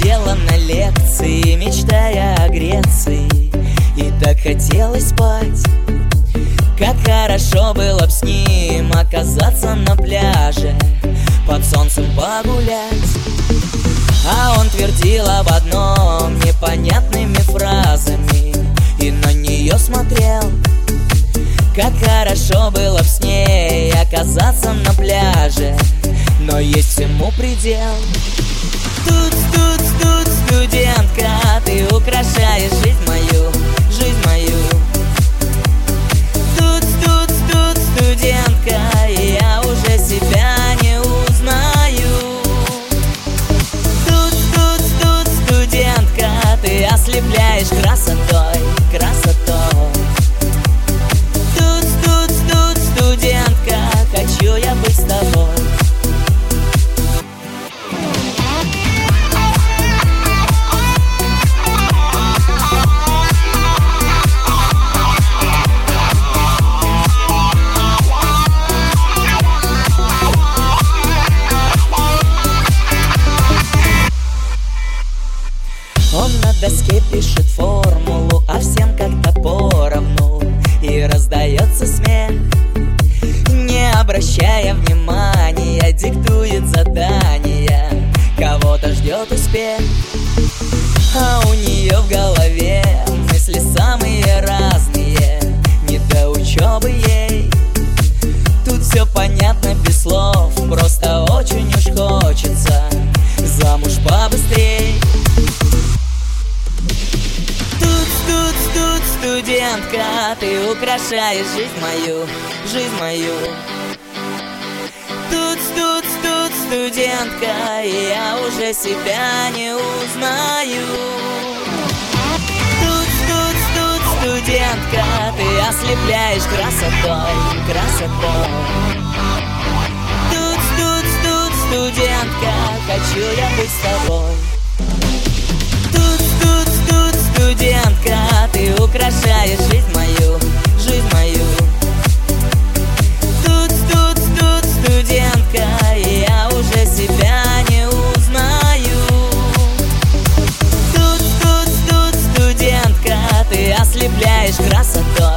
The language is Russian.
сидела на лекции, мечтая о Греции. И так хотелось спать. Как хорошо было б с ним оказаться на пляже Под солнцем погулять. А он твердил об одном непонятными фразами И на нее смотрел. Как хорошо было б с ней оказаться на пляже но есть ему предел. Тут, тут, тут, студентка, ты украшаешь жизнь мою, жизнь мою. Тут, тут, тут, студентка, я уже себя не узнаю. Тут, тут, тут, студентка, ты ослепляешь красотой. Доске пишет формулу, а всем как-то поровну. И раздается смех Не обращая внимания, диктует задания Кого-то ждет успех А у нее в голове мысли самые разные. Не до учебы ей Тут все понятно без слов Просто студентка, ты украшаешь жизнь мою, жизнь мою. Тут, тут, тут, студентка, я уже себя не узнаю. Тут, тут, тут, студентка, ты ослепляешь красотой, красотой. Тут, тут, тут, студентка, хочу я быть с тобой. украшаешь жизнь мою, жизнь мою. Тут, тут, тут студентка, я уже себя не узнаю. Тут, тут, тут студентка, ты ослепляешь красотой.